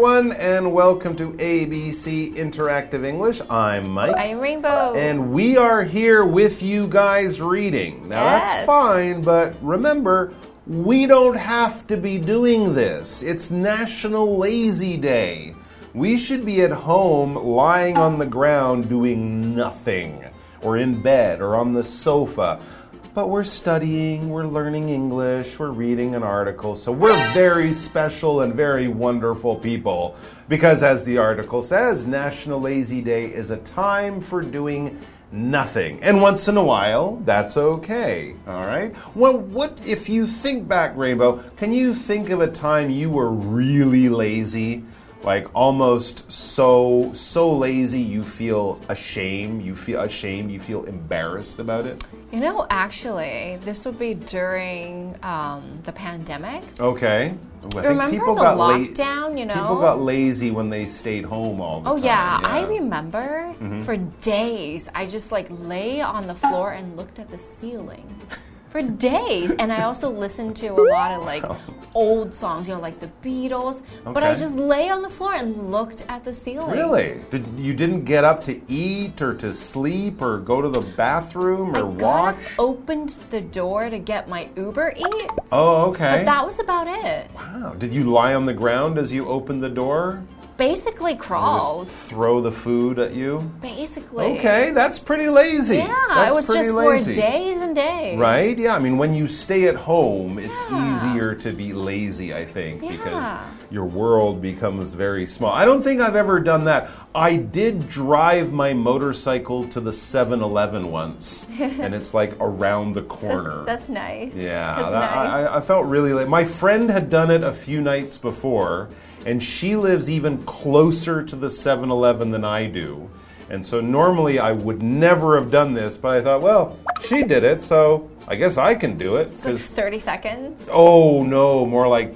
Everyone, and welcome to ABC Interactive English. I'm Mike. I'm Rainbow. And we are here with you guys reading. Now, that's fine, but remember, we don't have to be doing this. It's National Lazy Day. We should be at home lying on the ground doing nothing, or in bed, or on the sofa. But we're studying, we're learning English, we're reading an article. So we're very special and very wonderful people. Because, as the article says, National Lazy Day is a time for doing nothing. And once in a while, that's okay. All right? Well, what if you think back, Rainbow? Can you think of a time you were really lazy? Like almost so so lazy you feel ashamed, you feel ashamed, you feel embarrassed about it? you know, actually, this would be during um, the pandemic. Okay. I think Remember people the got lockdown, you know? People got lazy when they stayed home all the Oh time. yeah, I remember Mm-hmm. for days I just like lay on the floor and looked at the ceiling. For days, and I also listened to a lot of like oh. old songs, you know, like the Beatles. But I Oh. Just lay on the floor and looked at the ceiling. Really? Did you didn't get up to eat or to sleep or go to the bathroom or got walk? up, opened the door to get my Uber Eats. Oh, okay. But that was about it. wow. Did you lie on the ground as you opened the door? Basically crawled. Throw the food at you? Basically. Okay, that's pretty lazy. Yeah, that's it was just lazy. for days and days. Right? Yeah, I mean, when you stay at home, it's Yeah. easier to be lazy, I think, because your world becomes very small. I don't think I've ever done that. I did drive my motorcycle to the 7 Eleven once, and it's like around the corner. That's nice. Yeah, That's that- nice. I, I felt really late. My friend had done it a few nights before, and she lives even closer to the 7 Eleven than I do. And so normally I would never have done this, but I thought, well, she did it, so I guess I can do it. it's like 'cause- 30 seconds. oh no, more like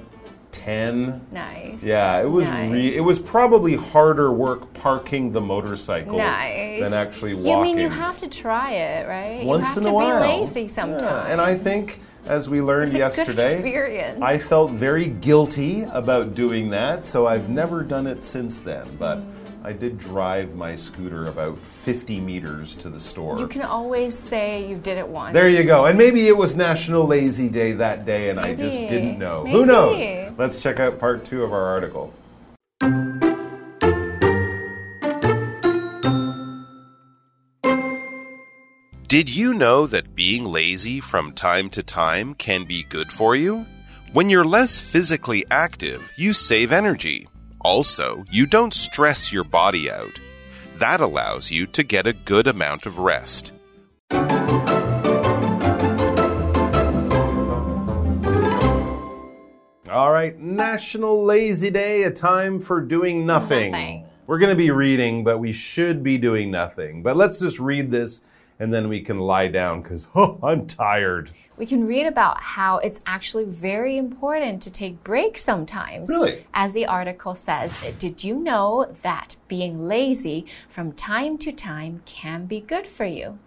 10. Nice. Yeah, it was Nice. re- it was probably harder work parking the motorcycle Nice. than actually walking. You mean you have to try it, right? Once you have in to a while. be lazy sometimes. Yeah, and I think, as we learned It's a good yesterday. I felt very guilty about doing that, so I've never done it since then. But I did drive my scooter about 50 meters to the store. you can always say you did it once. there you go. And maybe it was National Lazy Day that day and I just didn't know. Who knows? Let's check out part two of our article. Did you know that being lazy from time to time can be good for you? When you're less physically active, you save energy. Also, you don't stress your body out. That allows you to get a good amount of rest. All right, National Lazy Day, a time for doing nothing. Nothing. We're going to be reading, but we should be doing nothing. But let's just read this and then we can lie down because oh, I'm tired. We can read about how it's actually very important to take breaks sometimes. Really? As the article says, did you know that being lazy from time to time can be good for you?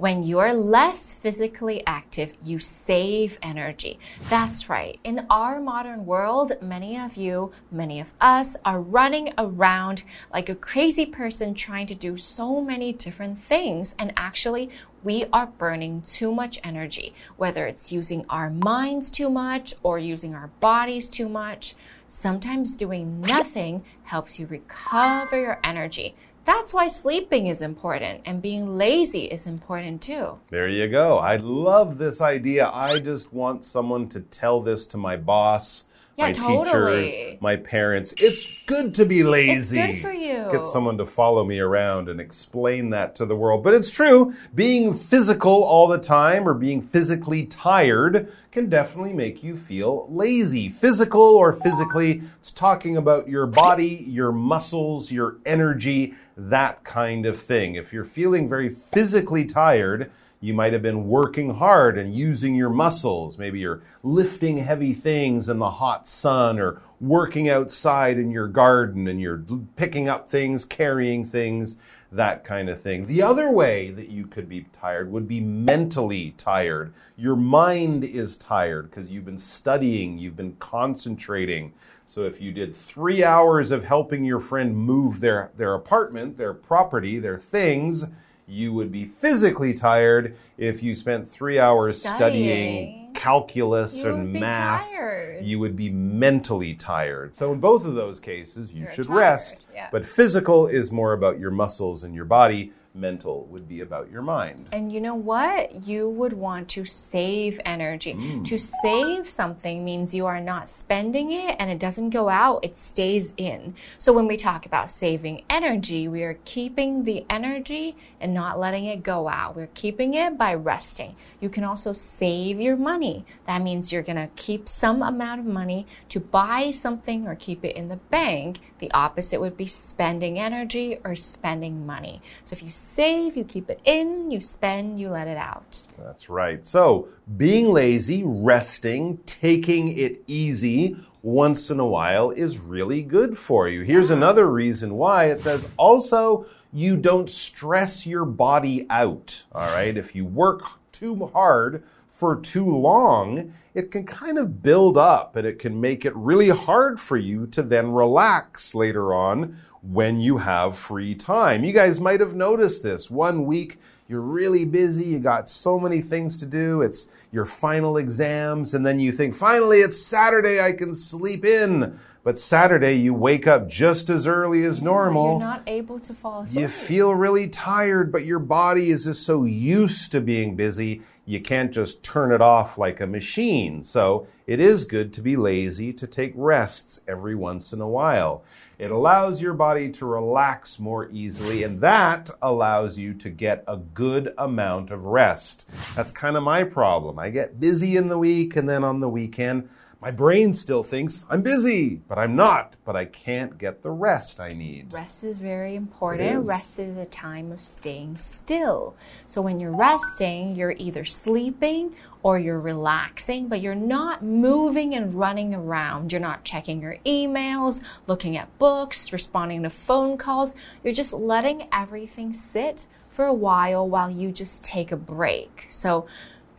When you're less physically active, you save energy. That's right. In our modern world, many of you, many of us are running around like a crazy person trying to do so many different things. And actually, we are burning too much energy, whether it's using our minds too much or using our bodies too much. Sometimes doing nothing helps you recover your energy. That's why sleeping is important and being lazy is important too. There you go. I love this idea. I just want someone to tell this to my boss, Yeah, my totally. teachers, my parents. It's good to be lazy. It's good for you. Get someone to follow me around and explain that to the world. But it's true, being physical all the time or being physically tired can definitely make you feel lazy. Physical or physically, it's talking about your body, your muscles, your energy, that kind of thing. If you're feeling very physically tired, you might have been working hard and using your muscles. Maybe you're lifting heavy things in the hot sun or working outside in your garden and you're picking up things, carrying things. that kind of thing. The other way that you could be tired would be mentally tired. Your mind is tired because you've been studying, you've been concentrating. So if you did three hours of helping your friend move their, their apartment, their property, their things, you would be physically tired if you spent three hours studying, studying calculus you and math. Tired. You would be mentally tired. So, in both of those cases, you You're should tired. rest. Yeah. But physical is more about your muscles and your body mental would be about your mind. And you know what? You would want to save energy. Mm. To save something means you are not spending it and it doesn't go out, it stays in. So when we talk about saving energy, we are keeping the energy and not letting it go out. We're keeping it by resting. You can also save your money. That means you're going to keep some amount of money to buy something or keep it in the bank. The opposite would be spending energy or spending money. So if you save, you keep it in, you spend, you let it out. That's right. So, being lazy, resting, taking it easy once in a while is really good for you. Here's another reason why it says also you don't stress your body out. All right. If you work too hard for too long, it can kind of build up and it can make it really hard for you to then relax later on when you have free time. You guys might have noticed this. One week you're really busy, you got so many things to do, it's your final exams, and then you think, finally, it's Saturday, I can sleep in. But Saturday, you wake up just as early as normal. You're not able to fall asleep. You feel really tired, but your body is just so used to being busy, you can't just turn it off like a machine. So it is good to be lazy, to take rests every once in a while. It allows your body to relax more easily, and that allows you to get a good amount of rest. That's kind of my problem. I get busy in the week, and then on the weekend, my brain still thinks I'm busy, but I'm not, but I can't get the rest I need. Rest is very important. is. Rest is a time of staying still. So when you're resting, you're either sleeping or you're relaxing, but you're not moving and running around. You're not checking your emails, looking at books, responding to phone calls. You're just letting everything sit for a while while you just take a break. So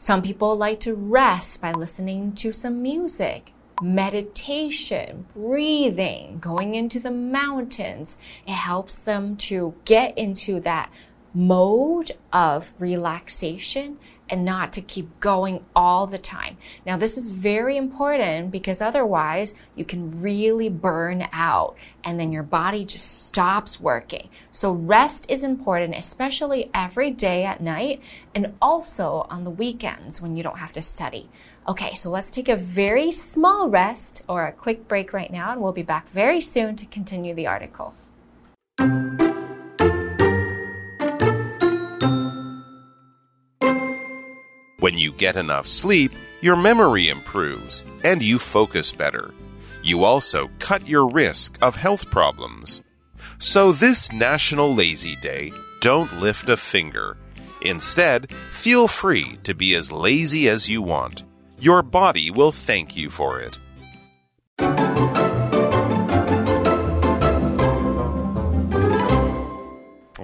some people like to rest by listening to some music meditation, breathing, going into the mountains. It helps them to get into that mode of relaxation and not to keep going all the time. Now, this is very important because otherwise you can really burn out and then your body just stops working. So, rest is important, especially every day at night and also on the weekends when you don't have to study. Okay, so let's take a very small rest or a quick break right now, and we'll be back very soon to continue the article. When you get enough sleep, your memory improves and you focus better. You also cut your risk of health problems. So, this National Lazy Day, don't lift a finger. Instead, feel free to be as lazy as you want. Your body will thank you for it.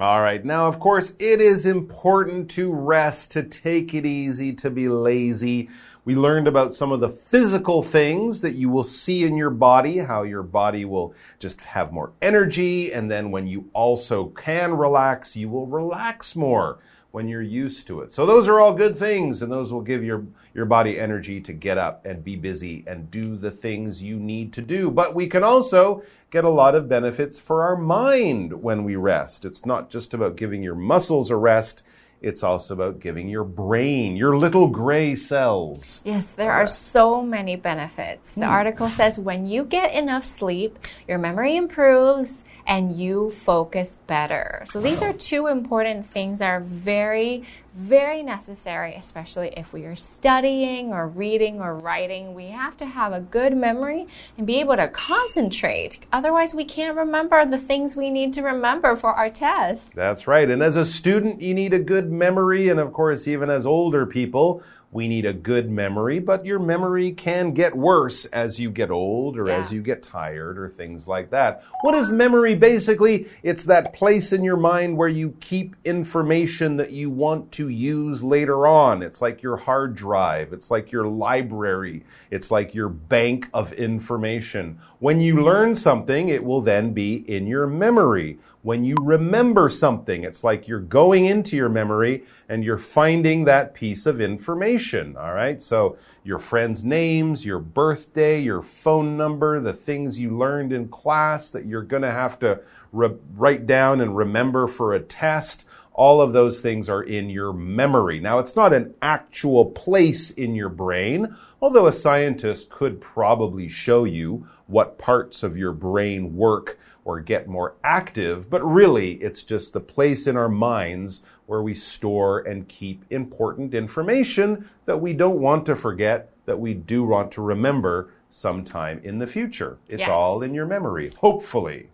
All right. Now, of course, it is important to rest, to take it easy, to be lazy. We learned about some of the physical things that you will see in your body, how your body will just have more energy. And then when you also can relax, you will relax more when you're used to it. So those are all good things and those will give your your body energy to get up and be busy and do the things you need to do. But we can also get a lot of benefits for our mind when we rest. It's not just about giving your muscles a rest, it's also about giving your brain, your little gray cells. Yes, there are so many benefits. The hmm. article says when you get enough sleep, your memory improves and you focus better. So these are two important things that are very, very necessary, especially if we are studying or reading or writing. We have to have a good memory and be able to concentrate. Otherwise, we can't remember the things we need to remember for our test. That's right. And as a student, you need a good memory. And of course, even as older people, we need a good memory, but your memory can get worse as you get old or Yeah. as you get tired or things like that. What is memory? Basically, it's that place in your mind where you keep information that you want to use later on. It's like your hard drive, it's like your library, it's like your bank of information. When you learn something, it will then be in your memory. When you remember something, it's like you're going into your memory and you're finding that piece of information. All right. So your friends' names, your birthday, your phone number, the things you learned in class that you're going to have to write down and remember for a test. All of those things are in your memory. Now, it's not an actual place in your brain, although a scientist could probably show you what parts of your brain work or get more active, but really it's just the place in our minds where we store and keep important information that we don't want to forget, that we do want to remember sometime in the future. It's Yes. all in your memory, hopefully.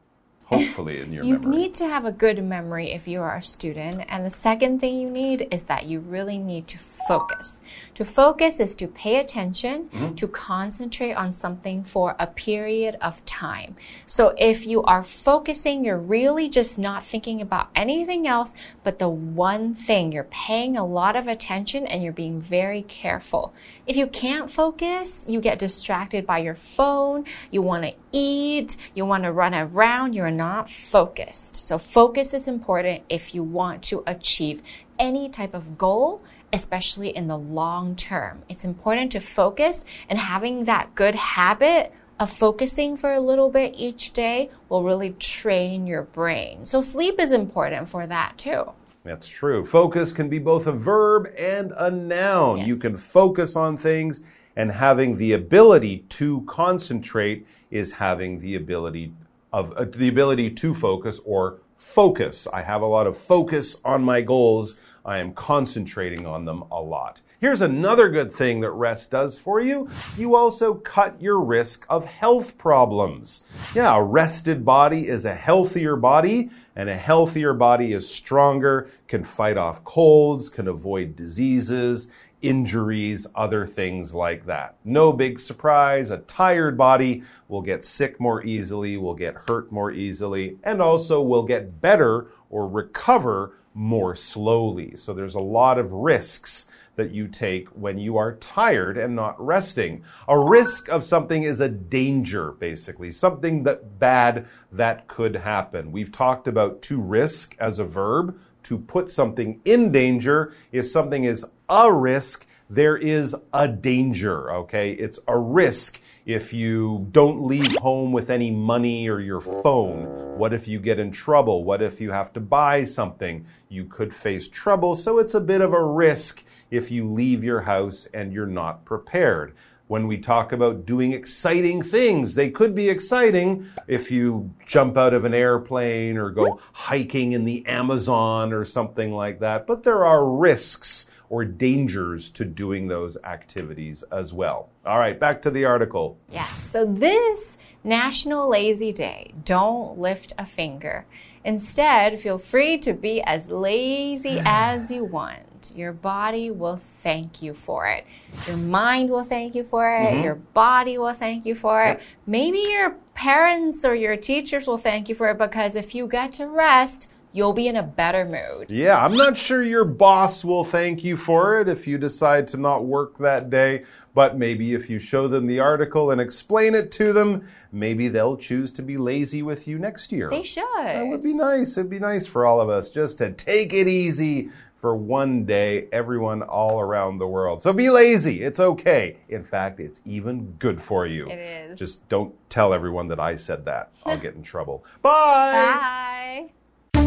Hopefully in your You memory. need to have a good memory if you are a student. And the second thing you need is that you really need to focus. To focus is to pay attention, Mm-hmm. to concentrate on something for a period of time. So if you are focusing, you're really just not thinking about anything else but the one thing. You're paying a lot of attention and you're being very careful. If you can't focus, you get distracted by your phone, you want to eat, you want to run around, you're not focused. So, focus is important if you want to achieve any type of goal, especially in the long term. It's important to focus, and having that good habit of focusing for a little bit each day will really train your brain. So, sleep is important for that too. That's true. Focus can be both a verb and a noun. Yes. You can focus on things, and having the ability to concentrate is having the ability of uh, the ability to focus or focus. I have a lot of focus on my goals. I am concentrating on them a lot. Here's another good thing that rest does for you. You also cut your risk of health problems. Yeah, a rested body is a healthier body, and a healthier body is stronger, can fight off colds, can avoid diseases, injuries, other things like that. No big surprise. A tired body will get sick more easily, will get hurt more easily, and also will get better or recover more slowly. So there's a lot of risks that you take when you are tired and not resting. A risk of something is a danger, basically, something that bad that could happen. We've talked about to risk as a verb, to put something in danger. If something is a risk, there is a danger, okay? It's a risk if you don't leave home with any money or your phone? What if you get in trouble? What if you have to buy something? You could face trouble, so it's a bit of a risk if you leave your house and you're not prepared. When we talk about doing exciting things, they could be exciting if you jump out of an airplane or go hiking in the Amazon or something like that. But there are risks or dangers to doing those activities as well. All right, back to the article. Yes. So this National Lazy Day, don't lift a finger. Instead, feel free to be as lazy as you want. Your body will thank you for it. Your mind will thank you for it. Mm-hmm. Your body will thank you for it. Maybe your parents or your teachers will thank you for it because if you get to rest, you'll be in a better mood. Yeah, I'm not sure your boss will thank you for it if you decide to not work that day, but maybe if you show them the article and explain it to them, maybe they'll choose to be lazy with you next year. They should. That would be nice. It'd be nice for all of us just to take it easy for one day, everyone all around the world. So be lazy. It's okay. In fact, it's even good for you. It is. Just don't tell everyone that I said that. I'll get in trouble. Bye. Bye.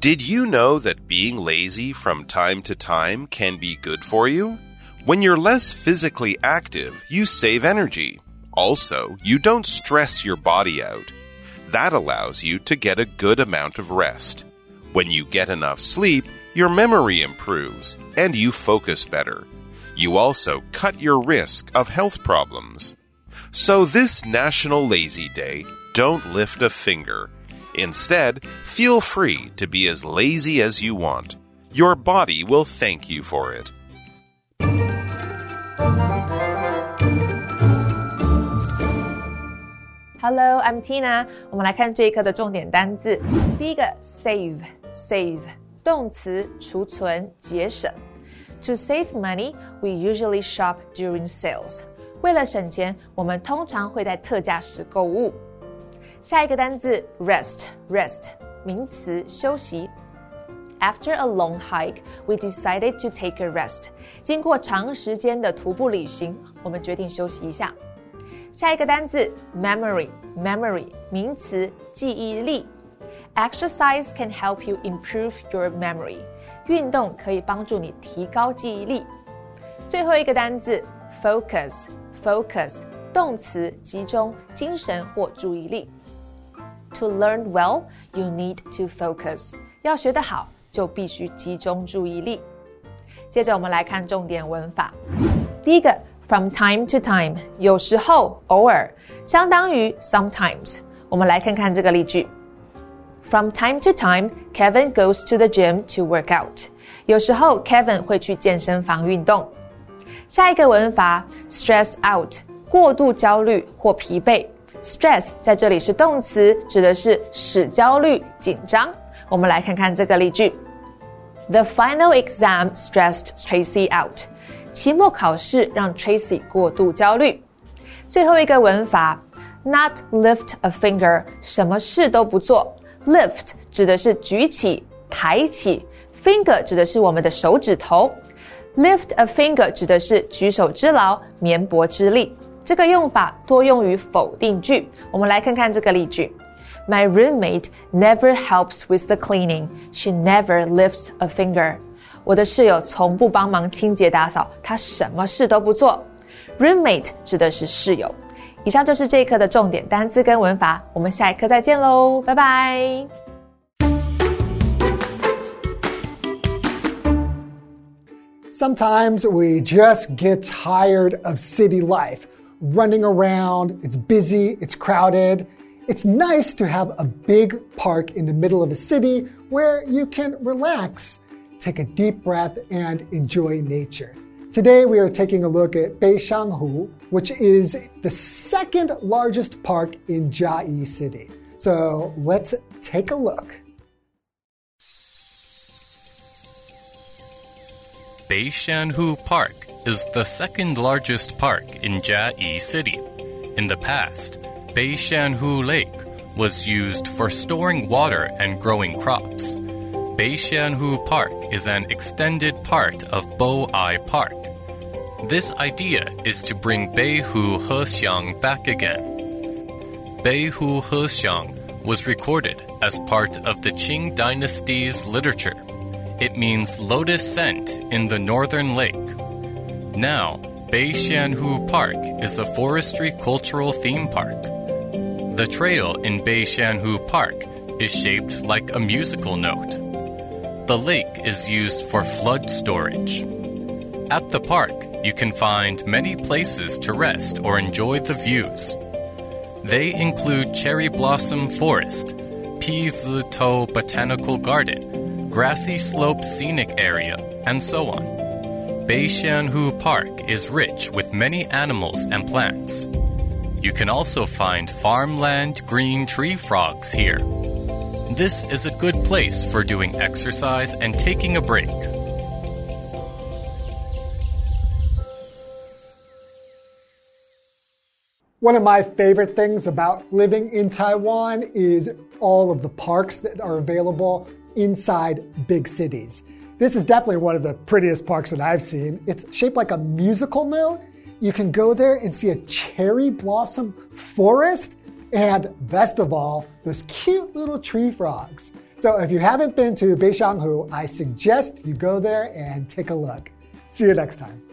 Did you know that being lazy from time to time can be good for you? When you're less physically active, you save energy. Also, you don't stress your body out. That allows you to get a good amount of rest. When you get enough sleep, your memory improves and you focus better. You also cut your risk of health problems. So, this National Lazy Day, don't lift a finger. Instead, feel free to be as lazy as you want. Your body will thank you for it. Hello, I'm Tina。我们来看这一课的重点单字。第一个，save，save，动词，储存、节省。To save money, we usually shop during sales. 为了省钱，我们通常会在特价时购物。下一个单字，rest，rest，名词，休息。After a long hike, we decided to take a rest. 经过长时间的徒步旅行，我们决定休息一下。 下一个单词，memory，memory，名词，记忆力。Exercise can help you improve your memory. 运动可以帮助你提高记忆力。最后一个单词，focus，focus，动词，集中精神或注意力。To learn well, you need to focus. 要学得好，就必须集中注意力。接着我们来看重点文法。第一个 ，from time to time，有时候，偶尔，相当于 sometimes。我们来看看这个例句。From time to time, Kevin goes to the gym to work out. 有时候 Kevin 会去健身房运动。下一个文法，stress out，过度焦虑或疲惫。stress 在这里是动词，指的是使焦虑、紧张。我们来看看这个例句。The final exam stressed Tracy out. 期末考试让 Tracy 过度焦虑。最后一个文法，not lift a finger，什么事都不做。lift 指的是举起、抬起，finger 指的是我们的手指头。lift a finger 指的是举手之劳、绵薄之力。这个用法多用于否定句。我们来看看这个例句。My roommate never helps with the cleaning. She never lifts a finger. 我的室友从不帮忙清洁打扫，她什么事都不做。Roommate 指的是室友。以上就是这一课的重点单词跟文法，我们下一课再见喽，拜拜。Sometimes we just get tired of city life. Running around, it's busy, it's crowded. It's nice to have a big park in the middle of a city where you can relax, take a deep breath, and enjoy nature. Today we are taking a look at Beishanghu, which is the second largest park in Jiayi City. So let's take a look. Beishanhu Park is the second largest park in Jiayi City. In the past, Beishanhu Lake was used for storing water and growing crops. Beishanhu Park is an extended part of Boai Park. This idea is to bring Beihu Hexiang back again. Beihu Hexiang was recorded as part of the Qing dynasty's literature. It means lotus scent in the northern lake. Now, Beishanhu Park is a forestry cultural theme park. The trail in Beishanhu Park is shaped like a musical note. The lake is used for flood storage. At the park, you can find many places to rest or enjoy the views. They include Cherry Blossom Forest, Pizi Tou Botanical Garden, Grassy Slope Scenic Area, and so on. Beishanhu Park is rich with many animals and plants. You can also find farmland green tree frogs here. This is a good place for doing exercise and taking a break. One of my favorite things about living in Taiwan is all of the parks that are available inside big cities. This is definitely one of the prettiest parks that I've seen. It's shaped like a musical note. You can go there and see a cherry blossom forest, and best of all, those cute little tree frogs. So if you haven't been to Beishanhu, I suggest you go there and take a look. See you next time.